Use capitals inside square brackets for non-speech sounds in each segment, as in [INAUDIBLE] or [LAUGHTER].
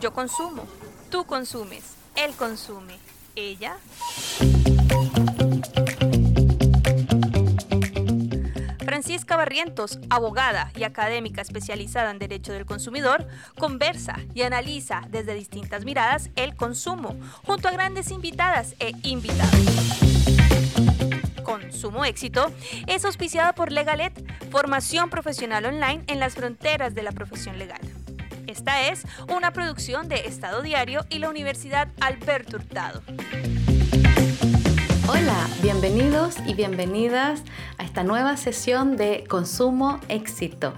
Yo consumo. Tú consumes. Él consume. Ella. Francisca Barrientos, abogada y académica especializada en Derecho del Consumidor, conversa y analiza desde distintas miradas el consumo, junto a grandes invitadas e invitados. Consumo Éxito es auspiciada por Legalet, formación profesional online en las fronteras de la profesión legal. Esta es una producción de Estado Diario y la Universidad Alberto Hurtado. Hola, bienvenidos y bienvenidas a esta nueva sesión de Consumo Éxito.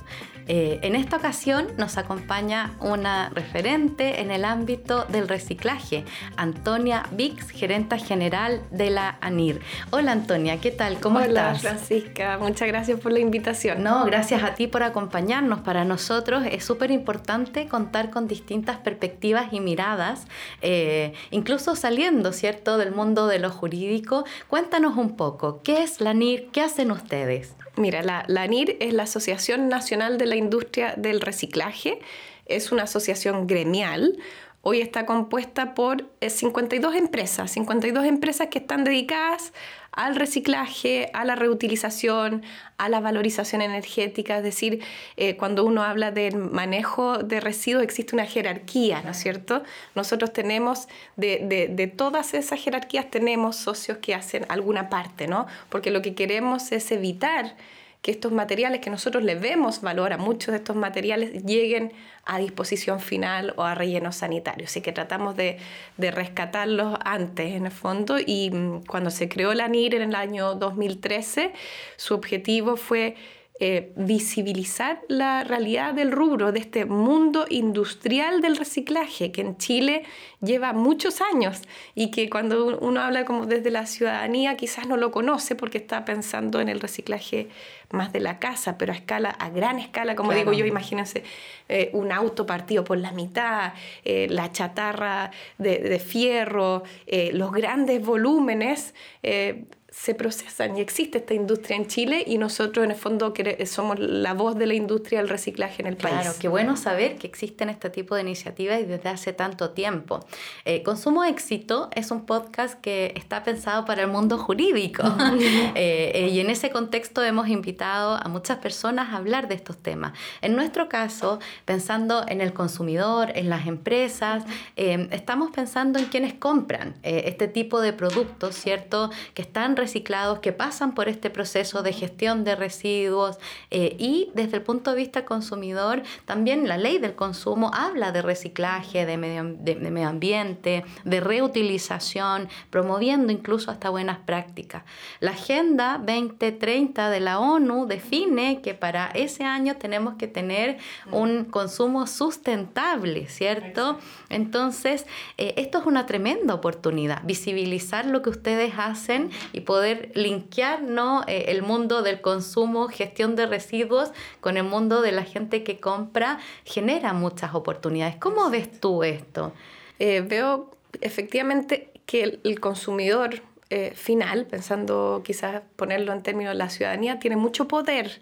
Eh, en esta ocasión nos acompaña una referente en el ámbito del reciclaje, Antonia Vix, gerenta general de la ANIR. Hola Antonia, ¿qué tal? ¿Cómo Hola, estás? Francisca, muchas gracias por la invitación. No, gracias a ti por acompañarnos. Para nosotros es súper importante contar con distintas perspectivas y miradas, eh, incluso saliendo, ¿cierto?, del mundo de lo jurídico. Cuéntanos un poco, ¿qué es la ANIR? ¿Qué hacen ustedes? Mira, la, ANIR es la Asociación Nacional de la Industria del Reciclaje. Es una asociación gremial. Hoy está compuesta por 52 eh, empresas, 52 empresas que están dedicadas al reciclaje, a la reutilización, a la valorización energética. Es decir, eh, cuando uno habla del manejo de residuos existe una jerarquía, ¿no es cierto? Nosotros tenemos, de, de, de, todas esas jerarquías, tenemos socios que hacen alguna parte, ¿no? Porque lo que queremos es evitar que estos materiales que nosotros le vemos valor a muchos de estos materiales lleguen a disposición final o a relleno sanitario. Así que tratamos de, de rescatarlos antes, en el fondo, y mm, cuando se creó la NIR en el año 2013, su objetivo fue eh, visibilizar la realidad del rubro, de este mundo industrial del reciclaje, que en Chile lleva muchos años y que cuando uno habla como desde la ciudadanía quizás no lo conoce porque está pensando en el reciclaje más de la casa, pero a escala, a gran escala, como claro. digo yo, imagínense eh, un auto partido por la mitad, eh, la chatarra de, de fierro, eh, los grandes volúmenes eh, se procesan y existe esta industria en Chile y nosotros en el fondo somos la voz de la industria del reciclaje en el país. Claro, qué bueno saber que existen este tipo de iniciativas y desde hace tanto tiempo. Eh, Consumo Éxito es un podcast que está pensado para el mundo jurídico eh, [LAUGHS] [LAUGHS] eh, y en ese contexto hemos invitado a muchas personas a hablar de estos temas. En nuestro caso, pensando en el consumidor, en las empresas, estamos pensando en quienes compran este tipo de productos, ¿cierto? Que están reciclados que pasan por este proceso de gestión de residuos eh, y desde el punto de vista consumidor también la ley del consumo habla de reciclaje, de medio, de, de medio ambiente, de reutilización, promoviendo incluso hasta buenas prácticas. La Agenda 2030 de la ONU define que para ese año tenemos que tener un consumo sustentable, ¿cierto? Entonces, eh, esto es una tremenda oportunidad, visibilizar lo que ustedes hacen y poder linkear ¿no? Eh, el mundo del consumo, gestión de residuos con el mundo de la gente que compra, genera muchas oportunidades. ¿Cómo ves tú esto? Eh, veo efectivamente que el, el consumidor eh, final, pensando quizás ponerlo en términos de la ciudadanía, tiene mucho poder,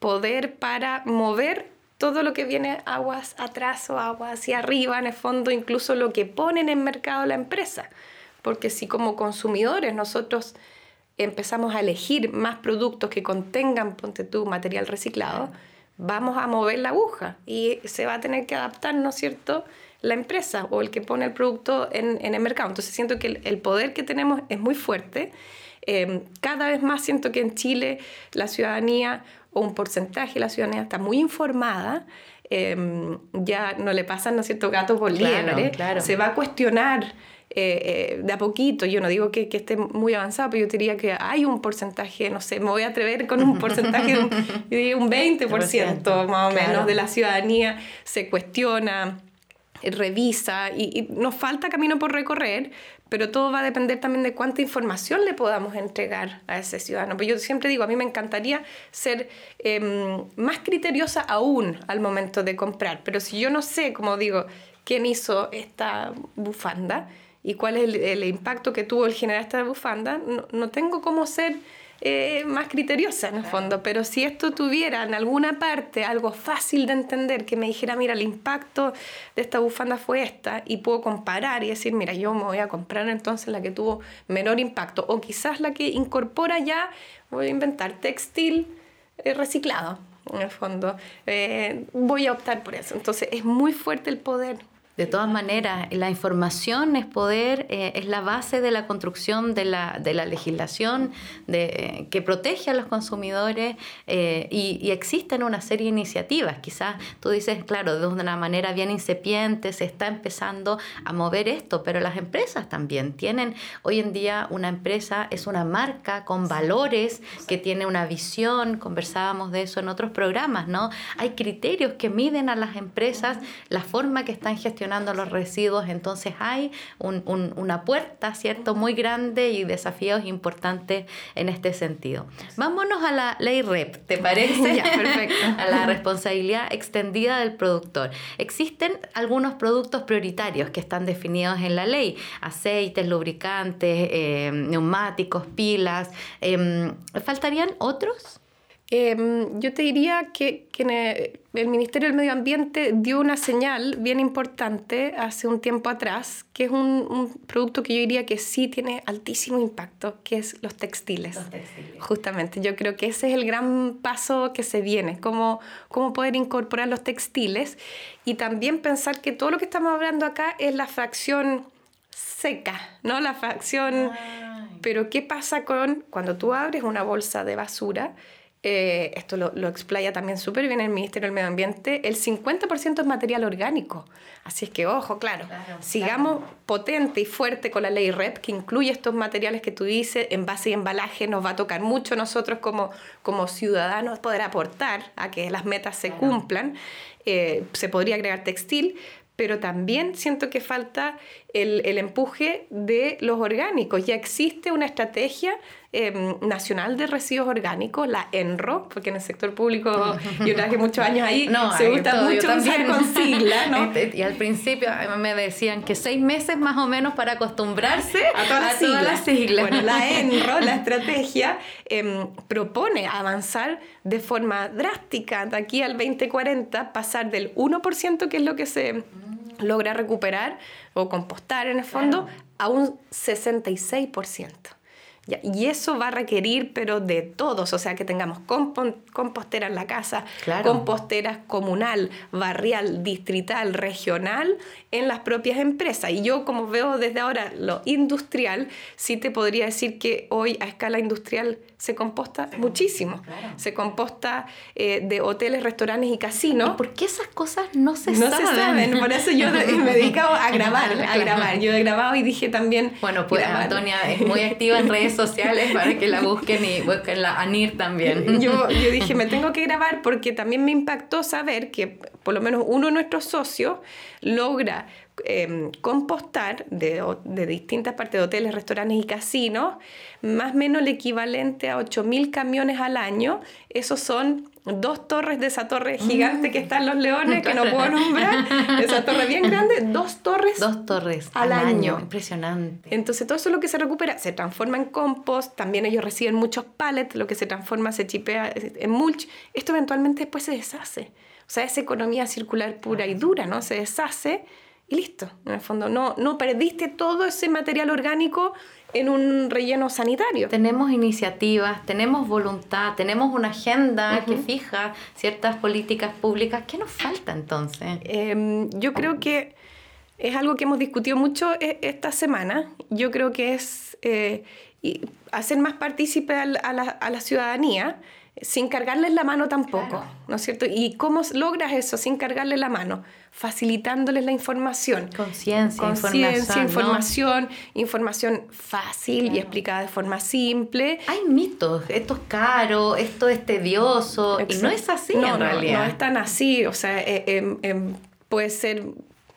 poder para mover todo lo que viene aguas atrás o aguas hacia arriba, en el fondo, incluso lo que pone en mercado la empresa. Porque si como consumidores nosotros empezamos a elegir más productos que contengan, ponte tú, material reciclado, vamos a mover la aguja y se va a tener que adaptar, ¿no es cierto?, la empresa o el que pone el producto en, en el mercado. Entonces siento que el, el, poder que tenemos es muy fuerte. Eh, cada vez más siento que en Chile la ciudadanía o un porcentaje de la ciudadanía está muy informada. Eh, ya no le pasan, ¿no es cierto?, gatos por. Claro, claro. Se va a cuestionar eh, eh, de a poquito, yo no digo que, que, esté muy avanzado, pero yo diría que hay un porcentaje, no sé, me voy a atrever con un porcentaje de un, diría un 20% [LAUGHS] más o menos claro. de la ciudadanía se cuestiona, revisa y, y, nos falta camino por recorrer, pero todo va a depender también de cuánta información le podamos entregar a ese ciudadano. Pues yo siempre digo, a mí me encantaría ser eh, más criteriosa aún al momento de comprar, pero si yo no sé, como digo, quién hizo esta bufanda, y cuál es el, el, impacto que tuvo el generar esta bufanda, no, no, tengo cómo ser eh, más criteriosa en el fondo. Pero si esto tuviera en alguna parte algo fácil de entender, que me dijera, mira, el impacto de esta bufanda fue esta, y puedo comparar y decir, mira, yo me voy a comprar entonces la que tuvo menor impacto, o quizás la que incorpora ya, voy a inventar textil eh, reciclado, en el fondo. Eh, voy a optar por eso. Entonces es muy fuerte el poder de todas maneras, la información es poder, eh, es la base de la construcción de la, de la legislación de, eh, que protege a los consumidores eh, y, existen una serie de iniciativas. Quizás tú dices, claro, de una manera bien incipiente se está empezando a mover esto, pero las empresas también tienen, hoy en día una empresa es una marca con valores, que tiene una visión, conversábamos de eso en otros programas, ¿no? Hay criterios que miden a las empresas la forma que están gestionando los residuos, entonces hay una puerta, ¿cierto?, muy grande y desafíos importantes en este sentido. Vámonos a la ley REP, ¿te [LAUGHS] parece? perfecto. [LAUGHS] a la responsabilidad extendida del productor. Existen algunos productos prioritarios que están definidos en la ley, aceites, lubricantes, eh, neumáticos, pilas. Em, ¿Faltarían otros? Em, yo te diría que, el Ministerio del Medio Ambiente dio una señal bien importante hace un tiempo atrás, que es un, producto que yo diría que sí tiene altísimo impacto, que es los textiles. Los textiles. Justamente, yo creo que ese es el gran paso que se viene, cómo, cómo poder incorporar los textiles y también pensar que todo lo que estamos hablando acá es la fracción seca, ¿no? La fracción... Pero ¿qué pasa con cuando tú abres una bolsa de basura? Eh, esto lo, lo, explaya también súper bien el Ministerio del Medio Ambiente, el 50% es material orgánico. Así es que, ojo, claro, sigamos potente y fuerte con la ley REP, que incluye estos materiales que tú dices, envase y embalaje, nos va a tocar mucho nosotros como, como ciudadanos poder aportar a que las metas se cumplan. Eh, se podría agregar textil, pero también siento que falta el, el, empuje de los orgánicos. Ya existe una estrategia Em, nacional de Residuos Orgánicos, la ENRO, porque en el sector público [LAUGHS] yo trabajé muchos años ahí, se gusta mucho usar con siglas, ¿no? Este, y al principio me decían que seis meses más o menos para acostumbrarse a todas, las, siglas. Bueno, la [LAUGHS] ENRO, la estrategia, em, propone avanzar de forma drástica de aquí al 2040, pasar del 1%, que es lo que se logra recuperar o compostar en el fondo, a un 66%. Y eso va a requerir, pero de todos, o sea, que tengamos compostera en la casa, composteras comunal, barrial, distrital, regional, en las propias empresas. Y yo, como veo desde ahora lo industrial, sí te podría decir que hoy a escala industrial se composta muchísimo. Se composta eh, de hoteles, restaurantes y casinos. ¿Por qué esas cosas no se no saben? No se saben, por eso yo [LAUGHS] me he dedicado a [LAUGHS] grabar, a grabar. Yo he grabado y dije también... Bueno, pues Antonia es muy activa en redes sociales para que la [LAUGHS] busquen y busquen la ANIR también. [LAUGHS] Yo, yo [LAUGHS] dije, me tengo que grabar porque también me impactó saber que por lo menos uno de nuestros socios logra Em, compostar de, de, distintas partes de hoteles, restaurantes y casinos, más o menos el equivalente a 8.000 camiones al año. Esos son dos torres de esa torre gigante que está en Los Leones, que no puedo [LAUGHS] nombrar, esa torre bien grande, dos torres. Dos torres al, año. Impresionante. Entonces todo eso es lo que se recupera, se transforma en compost, también ellos reciben muchos pallets, lo que se transforma se chipea en mulch. Esto eventualmente después se deshace. O sea, es economía circular pura y dura, ¿no? Se deshace y listo. En el fondo, no, no perdiste todo ese material orgánico en un relleno sanitario. Tenemos iniciativas, tenemos voluntad, tenemos una agenda que fija ciertas políticas públicas. ¿Qué nos falta entonces? Em, yo creo que es algo que hemos discutido mucho e, esta semana. Yo creo que es eh, hacer más partícipe a la, a la ciudadanía sin cargarles la mano tampoco, ¿no es cierto? ¿Y cómo logras eso sin cargarles la mano? Facilitándoles la información. Conciencia, Conciencia, información, información fácil y explicada de forma simple. Hay mitos, esto es caro, esto es tedioso, y no es así no, en realidad. No, es tan así, o sea, eh, em, em, puede ser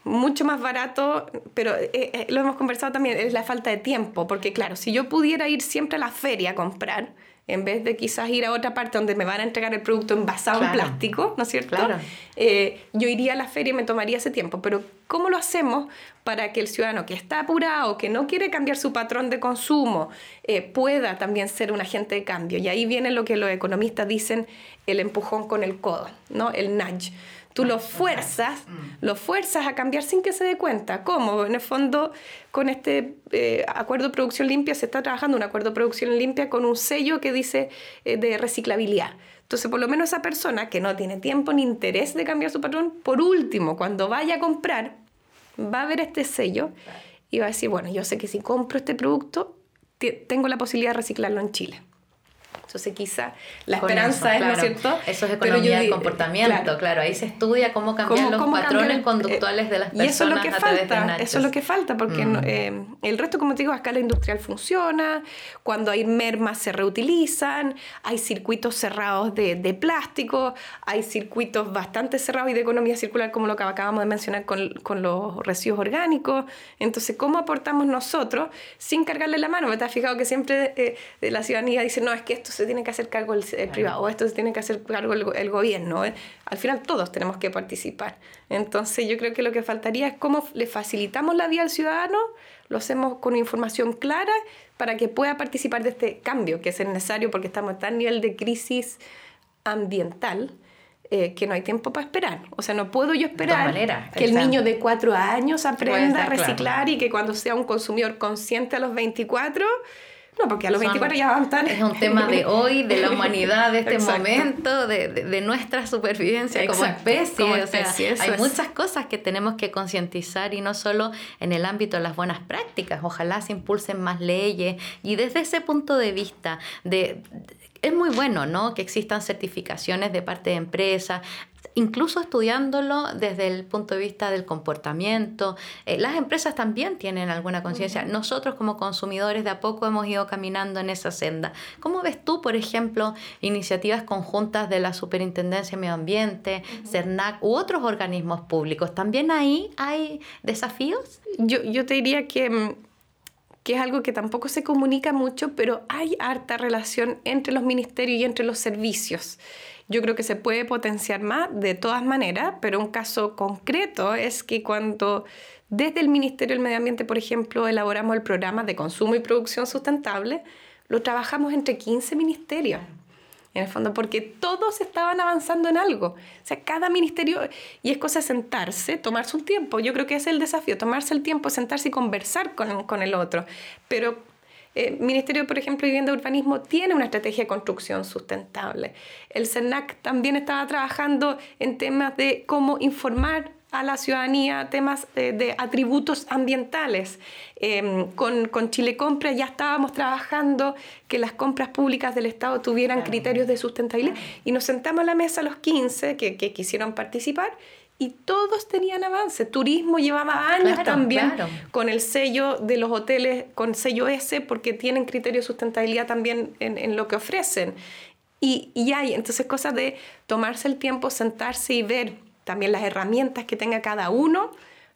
mucho más barato, pero eh, eh, lo hemos conversado también, es la falta de tiempo, porque claro, si yo pudiera ir siempre a la feria a comprar, en vez de quizás ir a otra parte donde me van a entregar el producto envasado en plástico, ¿no es cierto? Claro. Eh, yo iría a la feria y me tomaría ese tiempo, pero ¿cómo lo hacemos para que el ciudadano que está apurado, que no quiere cambiar su patrón de consumo, eh, pueda también ser un agente de cambio? Y ahí viene lo que los economistas dicen el empujón con el codo, ¿no? El nudge. Tú lo fuerzas, mm. lo fuerzas a cambiar sin que se dé cuenta. ¿Cómo? En el fondo, con este eh, acuerdo de producción limpia se está trabajando un acuerdo de producción limpia con un sello que dice eh, de reciclabilidad. Entonces, por lo menos esa persona que no tiene tiempo ni interés de cambiar su patrón, por último, cuando vaya a comprar, va a ver este sello y va a decir, bueno, yo sé que si compro este producto, tengo la posibilidad de reciclarlo en Chile. Entonces quizá la esperanza es, ¿no es cierto? Eso es economía del comportamiento, claro. Ahí se estudia cómo cambiar los patrones conductuales de las personas y eso es lo que falta, Eso es lo que falta, porque mm. eh, el resto, como te digo, a escala industrial funciona, cuando hay mermas se reutilizan, hay circuitos cerrados de, de plástico, hay circuitos bastante cerrados y de economía circular, como lo que acabamos de mencionar con, con los residuos orgánicos. Entonces, ¿cómo aportamos nosotros sin cargarle la mano? ¿Me has fijado que siempre eh, la ciudadanía dice, no, es que esto se tiene que hacer cargo el, privado, o esto se tiene que hacer cargo el, gobierno. ¿eh? Al final todos tenemos que participar. Entonces yo creo que lo que faltaría es cómo le facilitamos la vida al ciudadano, lo hacemos con información clara para que pueda participar de este cambio que es necesario porque estamos en tal nivel de crisis ambiental eh, que no hay tiempo para esperar. O sea, no puedo yo esperar que el niño de cuatro años aprenda a reciclar y que cuando sea un consumidor consciente a los 24 no, porque a los 24 ya van tan... Es un tema de hoy, de la [LAUGHS] humanidad, de este momento, de, de, nuestra supervivencia como especie. o sea, hay muchas cosas que tenemos que concientizar y no solo en el ámbito de las buenas prácticas. Ojalá se impulsen más leyes y desde ese punto de vista de es muy bueno, ¿no? Que existan certificaciones de parte de empresas incluso estudiándolo desde el punto de vista del comportamiento. Eh, las empresas también tienen alguna conciencia. Nosotros como consumidores de a poco hemos ido caminando en esa senda. ¿Cómo ves tú, por ejemplo, iniciativas conjuntas de la Superintendencia de Medio Ambiente, CERNAC u otros organismos públicos? ¿También ahí hay desafíos? Yo, yo te diría que mm, que es algo que tampoco se comunica mucho, pero hay harta relación entre los ministerios y entre los servicios. Yo creo que se puede potenciar más de todas maneras, pero un caso concreto es que cuando desde el Ministerio del Medio Ambiente, por ejemplo, elaboramos el programa de consumo y producción sustentable, lo trabajamos entre 15 ministerios en el fondo, porque todos estaban avanzando en algo. O sea, cada ministerio, y es cosa sentarse, tomarse un tiempo. Yo creo que es el desafío, tomarse el tiempo, sentarse y conversar con, con el otro. Pero eh, Ministerio, por ejemplo, de Vivienda y Urbanismo tiene una estrategia de construcción sustentable. El CERNAC también estaba trabajando en temas de cómo informar a la ciudadanía temas de, atributos ambientales. Em, con, con, Chile Compra ya estábamos trabajando que las compras públicas del Estado tuvieran criterios de sustentabilidad y nos sentamos a la mesa los 15 que, que quisieron participar y todos tenían avance. Turismo llevaba años también con el sello de los hoteles, con sello S, porque tienen criterios de sustentabilidad también en, en lo que ofrecen. Y, y, hay entonces cosas de tomarse el tiempo, sentarse y ver también las herramientas que tenga cada uno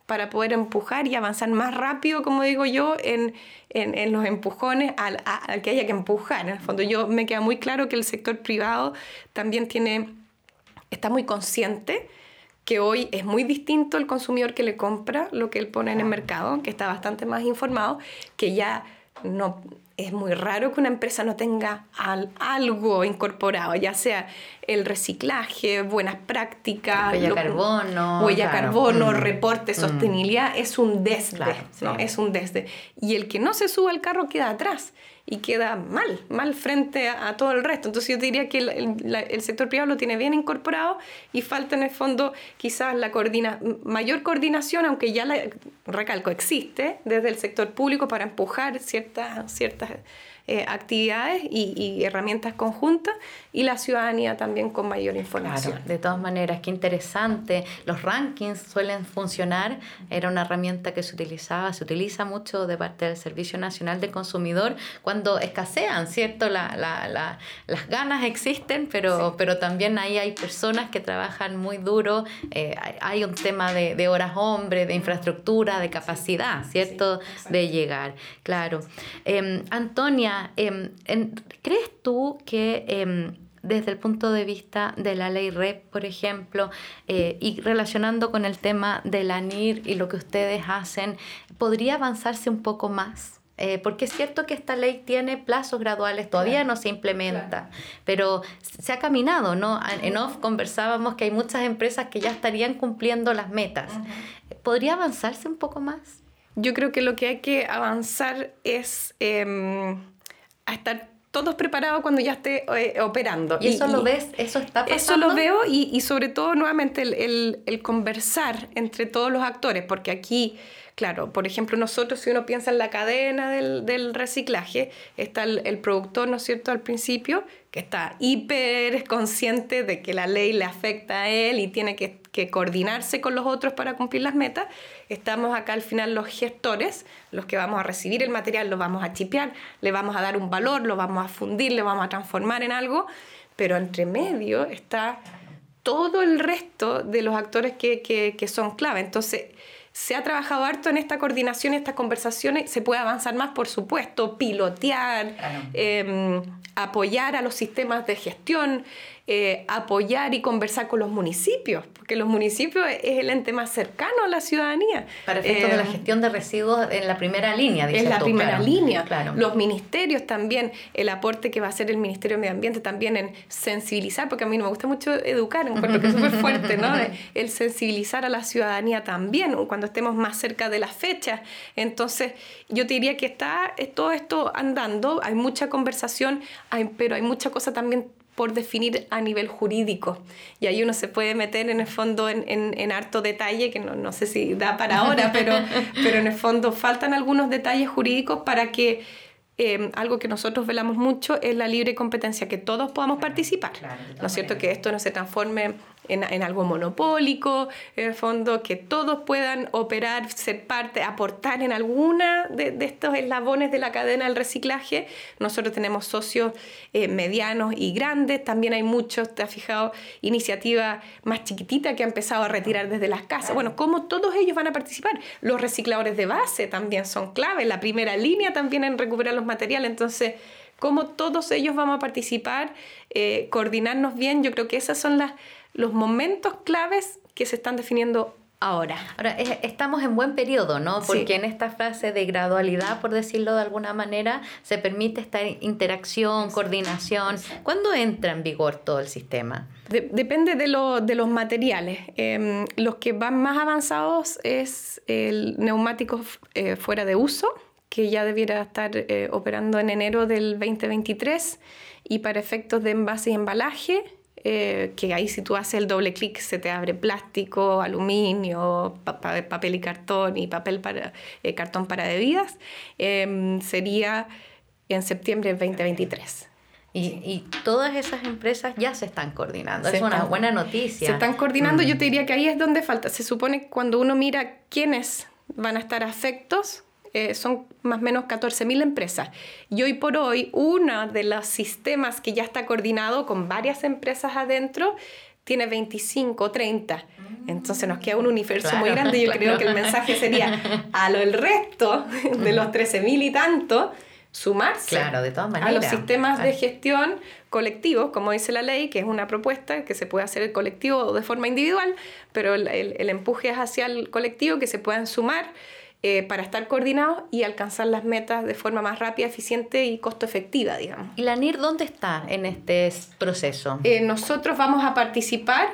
para poder empujar y avanzar más rápido, como digo yo, en, en, en los empujones al, al, que haya que empujar. En el fondo, yo me queda muy claro que el sector privado también tiene, está muy consciente que hoy es muy distinto el consumidor que le compra lo que él pone en el mercado, que está bastante más informado, que ya no es muy raro que una empresa no tenga algo incorporado, ya sea el reciclaje, buenas prácticas, huella carbono, huella carbono, mm. reporte, mm. sostenibilidad, es un desde, ¿no? es un desde. Y el que no se suba al carro queda atrás y queda mal, mal frente a, todo el resto. Entonces yo diría que el, sector privado lo tiene bien incorporado y falta en el fondo quizás la coordina, mayor coordinación, aunque ya la, recalco, existe desde el sector público para empujar ciertas, ciertas eh, actividades y, herramientas conjuntas y la ciudadanía también con mayor información. de todas maneras, qué interesante. Los rankings suelen funcionar. Era una herramienta que se utilizaba, se utiliza mucho de parte del Servicio Nacional del Consumidor cuando escasean, ¿cierto? La, la, la, las ganas existen, pero, pero también ahí hay personas que trabajan muy duro. Eh, hay un tema de, de, horas hombre, de infraestructura, de capacidad, ¿cierto? de llegar. Claro. Eh, Antonia, Ana, em, ¿crees tú que em, desde el punto de vista de la ley REP, por ejemplo, eh, y relacionando con el tema de la NIR y lo que ustedes hacen, podría avanzarse un poco más? Eh, porque es cierto que esta ley tiene plazos graduales, todavía no se implementa, pero se ha caminado, ¿no? En off conversábamos que hay muchas empresas que ya estarían cumpliendo las metas. ¿Podría avanzarse un poco más? Yo creo que lo que hay que avanzar es em, a estar todos preparados cuando ya esté eh, operando. ¿Y, eso lo ves? ¿Eso está pasando? Eso lo veo y, y sobre todo nuevamente el, el, el, conversar entre todos los actores, porque aquí Claro, por ejemplo, nosotros, si uno piensa en la cadena del, del reciclaje, está el, el, productor, ¿no es cierto?, al principio, que está hiper consciente de que la ley le afecta a él y tiene que, que coordinarse con los otros para cumplir las metas. Estamos acá al final los gestores, los que vamos a recibir el material, lo vamos a chipear, le vamos a dar un valor, lo vamos a fundir, le vamos a transformar en algo, pero entre medio está todo el resto de los actores que, que, que son clave. Entonces, se ha trabajado harto en esta coordinación, estas conversaciones, se puede avanzar más, por supuesto, pilotear, eh, apoyar a los sistemas de gestión, eh, apoyar y conversar con los municipios, porque los municipios es el ente más cercano a la ciudadanía. Para efectos de la eh, gestión de residuos en la primera línea, En la primera línea. Claro. Los ministerios también, el aporte que va a hacer el Ministerio de Medio Ambiente también en sensibilizar, porque a mí no me gusta mucho educar, encuentro que es súper fuerte, ¿no? [LAUGHS] El sensibilizar a la ciudadanía también, cuando estemos más cerca de las fechas. Entonces, yo te diría que está todo esto andando, hay mucha conversación, pero hay mucha cosa también por definir a nivel jurídico. Y ahí uno se puede meter en el fondo en, en, harto detalle, que no, no, sé si da para ahora, [LAUGHS] pero, pero en el fondo faltan algunos detalles jurídicos para que eh, algo que nosotros velamos mucho es la libre competencia, que todos podamos participar. ¿No es cierto? Que esto no se transforme en, en, algo monopólico, en el fondo, que todos puedan operar, ser parte, aportar en alguna de, de estos eslabones de la cadena del reciclaje. Nosotros tenemos socios eh, medianos y grandes, también hay muchos, te has fijado, iniciativa más chiquitita que ha empezado a retirar desde las casas. Bueno, ¿cómo todos ellos van a participar? Los recicladores de base también son clave, la primera línea también en recuperar los materiales, entonces cómo todos ellos vamos a participar, eh, coordinarnos bien, yo creo que esas son las los momentos claves que se están definiendo ahora. Ahora, estamos en buen periodo, ¿no? Porque en esta frase de gradualidad, por decirlo de alguna manera, se permite esta interacción, coordinación. ¿Cuándo entra en vigor todo el sistema? depende de, de, los materiales. Em, los que van más avanzados es el neumático eh, fuera de uso, que ya debiera estar eh, operando en enero del 2023, y para efectos de envase y embalaje, eh, que ahí si tú haces el doble clic se te abre plástico, aluminio, papel y cartón y papel para, eh, cartón para bebidas, em, sería en septiembre del 2023. Y, y, todas esas empresas ya se están coordinando. es una buena noticia. Se están coordinando. Mm. Yo te diría que ahí es donde falta. Se supone cuando uno mira quiénes van a estar afectos, eh, son más o menos 14.000 empresas. Y hoy por hoy, uno de los sistemas que ya está coordinado con varias empresas adentro tiene 25 o 30. Entonces nos queda un universo muy grande. Yo creo que el mensaje sería a lo el resto de los 13.000 y tanto, sumarse claro, de todas maneras. a los sistemas de gestión colectivos, como dice la ley, que es una propuesta que se puede hacer el colectivo de forma individual, pero el, el empuje es hacia el colectivo, que se puedan sumar eh, para estar coordinados y alcanzar las metas de forma más rápida, eficiente y costo efectiva, digamos. ¿Y la NIR dónde está en este proceso? Eh, nosotros vamos a participar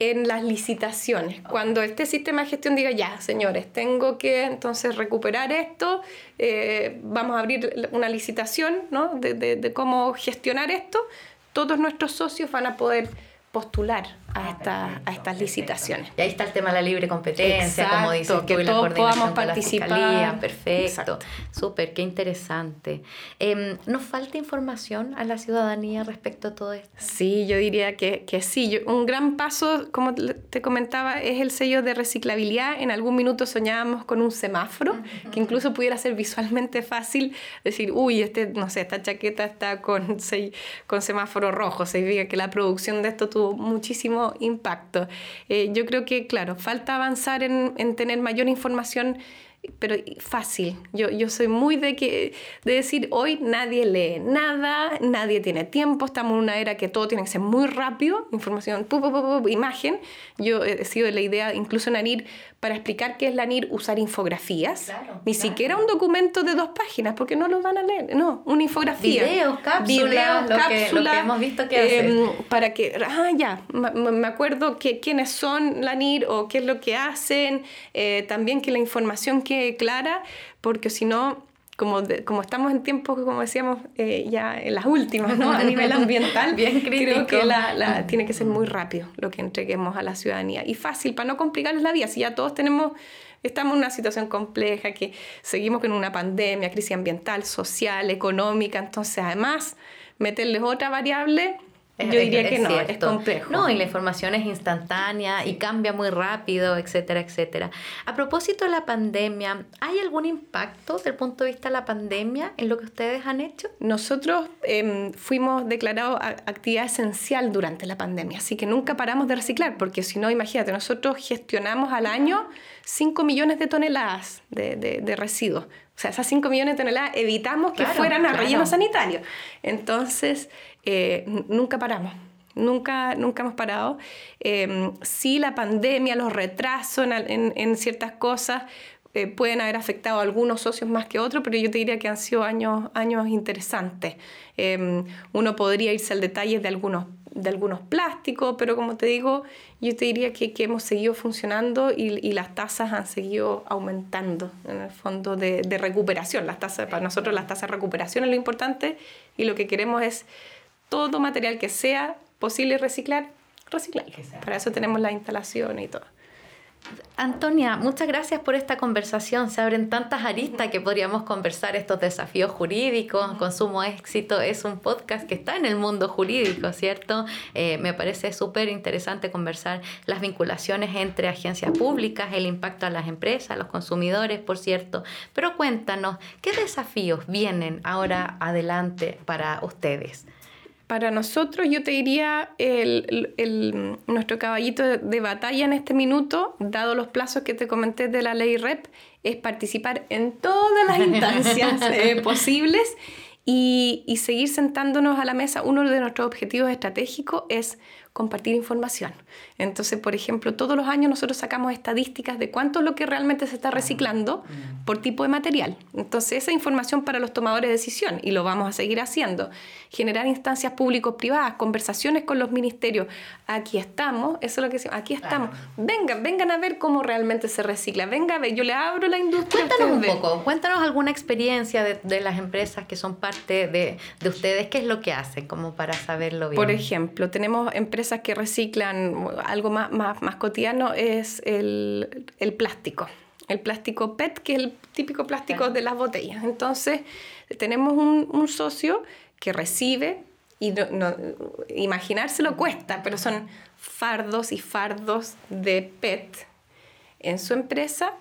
en las licitaciones. Cuando este sistema de gestión diga, ya, señores, tengo que entonces recuperar esto, eh, vamos a abrir una licitación ¿no? de, de, de cómo gestionar esto, todos nuestros socios van a poder postular a, esta, a estas licitaciones. Y ahí está el tema de la libre competencia, como dices que todos podamos participar. Perfecto, súper, qué interesante. Eh, ¿Nos falta información a la ciudadanía respecto a todo esto? Sí, yo diría que, que sí. un gran paso, como te comentaba, es el sello de reciclabilidad. En algún minuto soñábamos con un semáforo, que incluso pudiera ser visualmente fácil decir, uy, este, no sé, esta chaqueta está con, con semáforo rojo. Significa que la producción de esto tuvo muchísimo impacto. Eh, yo creo que, claro, falta avanzar en, en tener mayor información pero fácil. Yo, yo soy muy de, que, de decir, hoy nadie lee nada, nadie tiene tiempo, estamos en una era que todo tiene que ser muy rápido, información, imagen. Yo he sido de la idea, incluso en ANIR, para explicar qué es la NIR, usar infografías. Ni siquiera un documento de dos páginas, porque no lo van a leer. No, una infografía. Videos, cápsulas, lo, que, lo que hemos visto que eh, Para que, ah, ya, me acuerdo que, quiénes son la NIR o qué es lo que hacen. Eh, también que la información quede clara, porque si no como, como estamos en tiempos, como decíamos, eh, ya en las últimas, ¿no? A nivel ambiental, [LAUGHS] Bien creo que la, la, tiene que ser muy rápido lo que entreguemos a la ciudadanía. Y fácil, para no complicarles la vida. Si ya todos tenemos, estamos en una situación compleja, que seguimos con una pandemia, crisis ambiental, social, económica, entonces además meterles otra variable yo diría que no, es complejo. No, y la información es instantánea y cambia muy rápido, etcétera, etcétera. A propósito de la pandemia, ¿hay algún impacto desde el punto de vista de la pandemia en lo que ustedes han hecho? Nosotros em, fuimos declarados actividad esencial durante la pandemia, así que nunca paramos de reciclar, porque si no, imagínate, nosotros gestionamos al año 5 millones de toneladas de, de, residuos. O sea, esas 5 millones de toneladas evitamos que fueran a relleno sanitario. Entonces, eh, nunca paramos. Nunca, nunca hemos parado. Eh, sí, la pandemia, los retrasos en, en, ciertas cosas eh, pueden haber afectado a algunos socios más que otros, pero yo te diría que han sido años, años interesantes. Em, uno podría irse al detalle de algunos, de algunos plásticos, pero como te digo, yo te diría que, que hemos seguido funcionando y, y, las tasas han seguido aumentando en el fondo de, de recuperación. Las tasas, para nosotros las tasas de recuperación es lo importante y lo que queremos es todo material que sea posible reciclar, reciclar. Para eso tenemos la instalación y todo. Antonia, muchas gracias por esta conversación. Se abren tantas aristas que podríamos conversar estos desafíos jurídicos. Consumo Éxito es un podcast que está en el mundo jurídico, ¿cierto? Eh, me parece súper interesante conversar las vinculaciones entre agencias públicas, el impacto a las empresas, a los consumidores, por cierto. Pero cuéntanos, ¿qué desafíos vienen ahora adelante para ustedes? Para nosotros, yo te diría, el, el, nuestro caballito de batalla en este minuto, dado los plazos que te comenté de la ley REP, es participar en todas las instancias [LAUGHS] eh, posibles y, y, seguir sentándonos a la mesa. Uno de nuestros objetivos estratégicos es compartir información. Entonces, por ejemplo, todos los años nosotros sacamos estadísticas de cuánto es lo que realmente se está reciclando por tipo de material. Entonces, esa información para los tomadores de decisión, y lo vamos a seguir haciendo, generar instancias públicos-privadas, conversaciones con los ministerios. Aquí estamos, eso es lo que decimos, aquí estamos. Vengan, vengan a ver cómo realmente se recicla. Venga a ver, yo le abro la industria. Cuéntanos un poco, cuéntanos alguna experiencia de, de, las empresas que son parte de, de ustedes, qué es lo que hacen, como para saberlo bien. Por ejemplo, tenemos empresas que reciclan algo más, más, más cotidiano es el, el, plástico. El plástico PET, que es el típico plástico de las botellas. Entonces, tenemos un, un socio que recibe, y no, imaginárselo cuesta, pero son fardos y fardos de PET en su empresa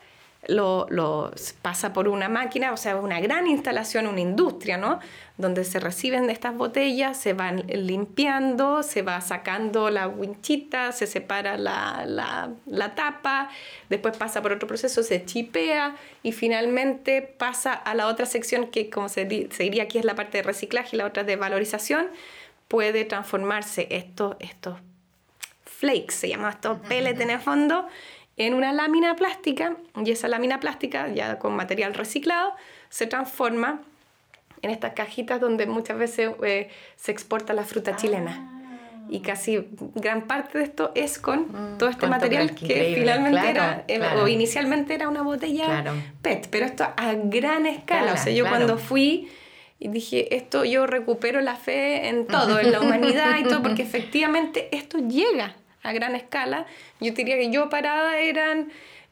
lo, pasa por una máquina, o sea, una gran instalación, una industria, ¿no? Donde se reciben estas botellas, se van limpiando, se va sacando la winchita, se separa la, tapa, después pasa por otro proceso, se chipea y finalmente pasa a la otra sección que, como se, diría aquí, es la parte de reciclaje y la otra de valorización, puede transformarse estos, estos flakes, se llama estos pellets en el fondo, en una lámina plástica y esa lámina plástica, ya con material reciclado, se transforma en estas cajitas donde muchas veces eh, se exporta la fruta ah. chilena. Y casi gran parte de esto es con mm, todo este material que finalmente era, o inicialmente era una botella PET, pero esto a gran escala. o sea, yo cuando fui y dije, esto yo recupero la fe en todo, en la humanidad y todo, porque [LAUGHS] efectivamente esto llega a gran escala. Yo diría que yo parada eran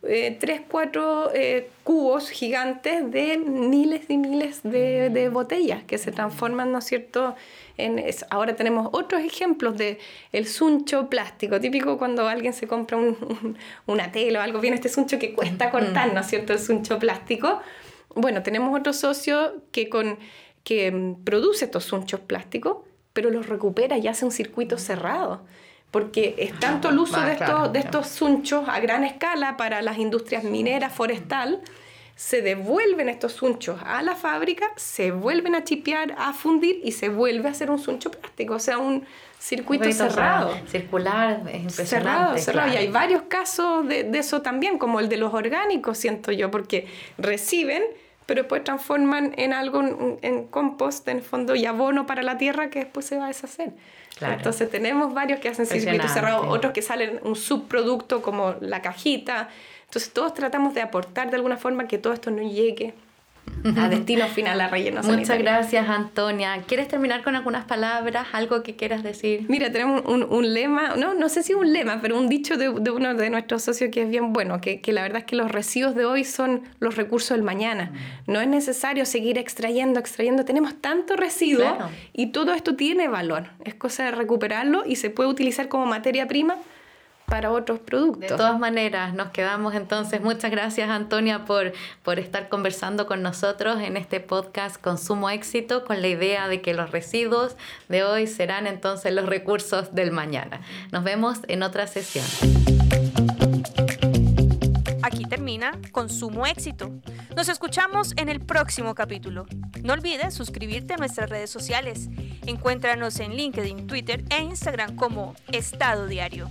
eh, tres, cuatro eh, cubos gigantes de miles y miles de, de, botellas que se transforman, ¿no es cierto? En, ahora tenemos otros ejemplos de el suncho plástico, típico cuando alguien se compra un, una tela o algo, viene este suncho que cuesta cortar, ¿no es cierto? El suncho plástico. Bueno, tenemos otro socio que, con, que mm, produce estos sunchos plásticos, pero los recupera y hace un circuito cerrado porque es tanto el uso de, estos, de estos sunchos a gran escala para las industrias mineras, forestal, se devuelven estos sunchos a la fábrica, se vuelven a chipear, a fundir y se vuelve a hacer un suncho plástico, o sea, un circuito cerrado. Circular, es impresionante. Cerrado, cerrado. Y hay varios casos de, de eso también, como el de los orgánicos, siento yo, porque reciben pero después transforman en algo, en compost, en fondo, y abono para la tierra que después se va a deshacer. Entonces tenemos varios que hacen circuitos cerrados, otros que salen un subproducto como la cajita. Entonces todos tratamos de aportar de alguna forma que todo esto no llegue [LAUGHS] a destino final a relleno Muchas gracias, Antonia. ¿Quieres terminar con algunas palabras, algo que quieras decir? Mira, tenemos un, un lema, no, no sé si un lema, pero un dicho de, de, uno de nuestros socios que es bien bueno, que, que, la verdad es que los residuos de hoy son los recursos del mañana. Mm. No es necesario seguir extrayendo, extrayendo. Tenemos tanto residuo y todo esto tiene valor. Es cosa de recuperarlo y se puede utilizar como materia prima para otros productos. De todas maneras, nos quedamos entonces. Muchas gracias, Antonia, por, por estar conversando con nosotros en este podcast Consumo Éxito, con la idea de que los residuos de hoy serán entonces los recursos del mañana. Nos vemos en otra sesión. Aquí termina Consumo Éxito. Nos escuchamos en el próximo capítulo. No olvides suscribirte a nuestras redes sociales. Encuéntranos en LinkedIn, Twitter e Instagram como Estado Diario.